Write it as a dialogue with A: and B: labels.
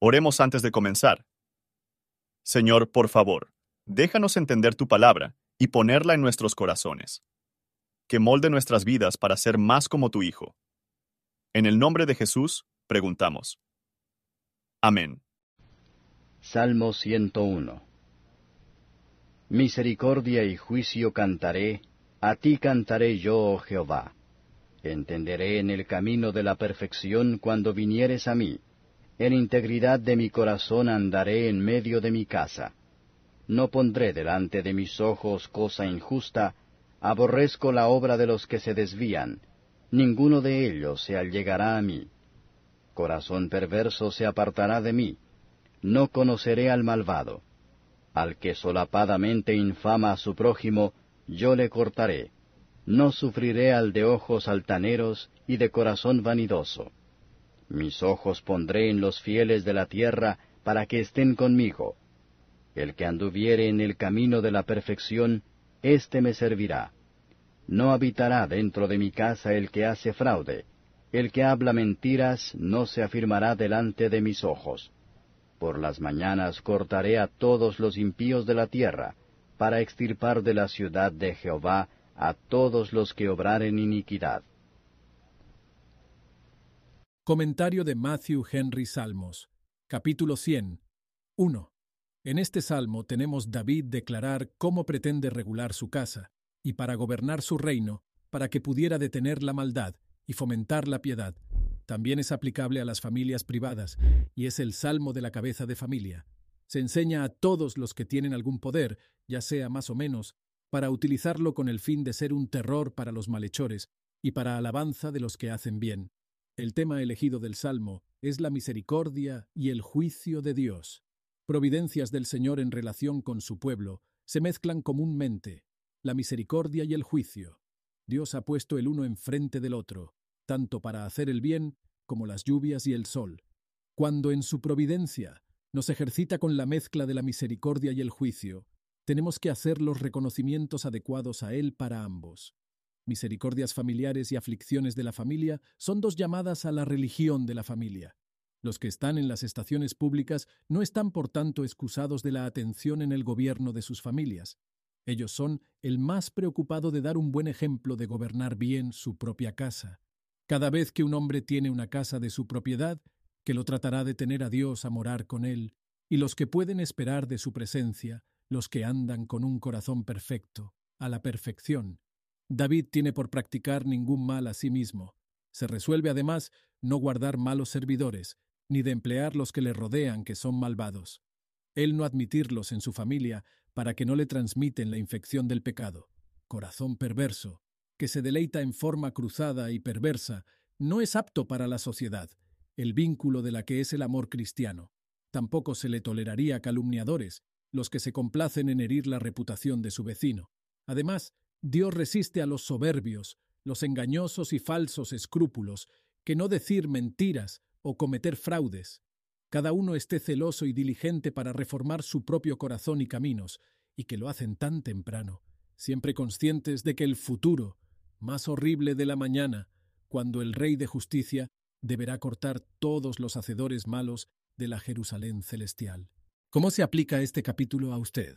A: Oremos antes de comenzar. Señor, por favor, déjanos entender tu palabra y ponerla en nuestros corazones. Que molde nuestras vidas para ser más como tu Hijo. En el nombre de Jesús, preguntamos. Amén.
B: Salmo 101 Misericordia y juicio cantaré, a ti cantaré yo, oh Jehová. Entenderé en el camino de la perfección cuando vinieres a mí. En integridad de mi corazón andaré en medio de mi casa. No pondré delante de mis ojos cosa injusta, aborrezco la obra de los que se desvían, ninguno de ellos se allegará a mí. Corazón perverso se apartará de mí, no conoceré al malvado. Al que solapadamente infama a su prójimo, yo le cortaré. No sufriré al de ojos altaneros y de corazón vanidoso. Mis ojos pondré en los fieles de la tierra para que estén conmigo. El que anduviere en el camino de la perfección, éste me servirá. No habitará dentro de mi casa el que hace fraude, el que habla mentiras no se afirmará delante de mis ojos. Por las mañanas cortaré a todos los impíos de la tierra, para extirpar de la ciudad de Jehová a todos los que obraren iniquidad.
C: Comentario de Matthew Henry Salmos, capítulo 100. 1. En este salmo tenemos David declarar cómo pretende regular su casa, y para gobernar su reino, para que pudiera detener la maldad y fomentar la piedad, también es aplicable a las familias privadas y es el salmo de la cabeza de familia. Se enseña a todos los que tienen algún poder, ya sea más o menos, para utilizarlo con el fin de ser un terror para los malhechores y para alabanza de los que hacen bien. El tema elegido del salmo es la misericordia y el juicio de Dios. Providencias del Señor en relación con su pueblo se mezclan comúnmente, la misericordia y el juicio. Dios ha puesto el uno enfrente del otro, tanto para hacer el bien como las lluvias y el sol, cuando en su providencia nos ejercita con la mezcla de la misericordia y el juicio, tenemos que hacer los reconocimientos adecuados a Él para ambos. Misericordias familiares y aflicciones de la familia son dos llamadas a la religión de la familia. Los que están en las estaciones públicas no están por tanto excusados de la atención en el gobierno de sus familias. Ellos son el más preocupado de dar un buen ejemplo de gobernar bien su propia casa. Cada vez que un hombre tiene una casa de su propiedad, que lo tratará de tener a Dios a morar con él, y los que pueden esperar de su presencia, los que andan con un corazón perfecto, a la perfección. David tiene por practicar ningún mal a sí mismo. Se resuelve además no guardar malos servidores, ni de emplear los que le rodean que son malvados. Él no admitirlos en su familia para que no le transmiten la infección del pecado. Corazón perverso, que se deleita en forma cruzada y perversa, no es apto para la sociedad, el vínculo de la que es el amor cristiano. Tampoco se le toleraría calumniadores, los que se complacen en herir la reputación de su vecino. Además, Dios resiste a los soberbios, los engañosos y falsos escrúpulos, que no decir mentiras o cometer fraudes. Cada uno esté celoso y diligente para reformar su propio corazón y caminos, y que lo hacen tan temprano, siempre conscientes de que el futuro, más horrible de la mañana, cuando el Rey de Justicia deberá cortar todos los hacedores malos de la Jerusalén celestial. ¿Cómo se aplica este capítulo a usted?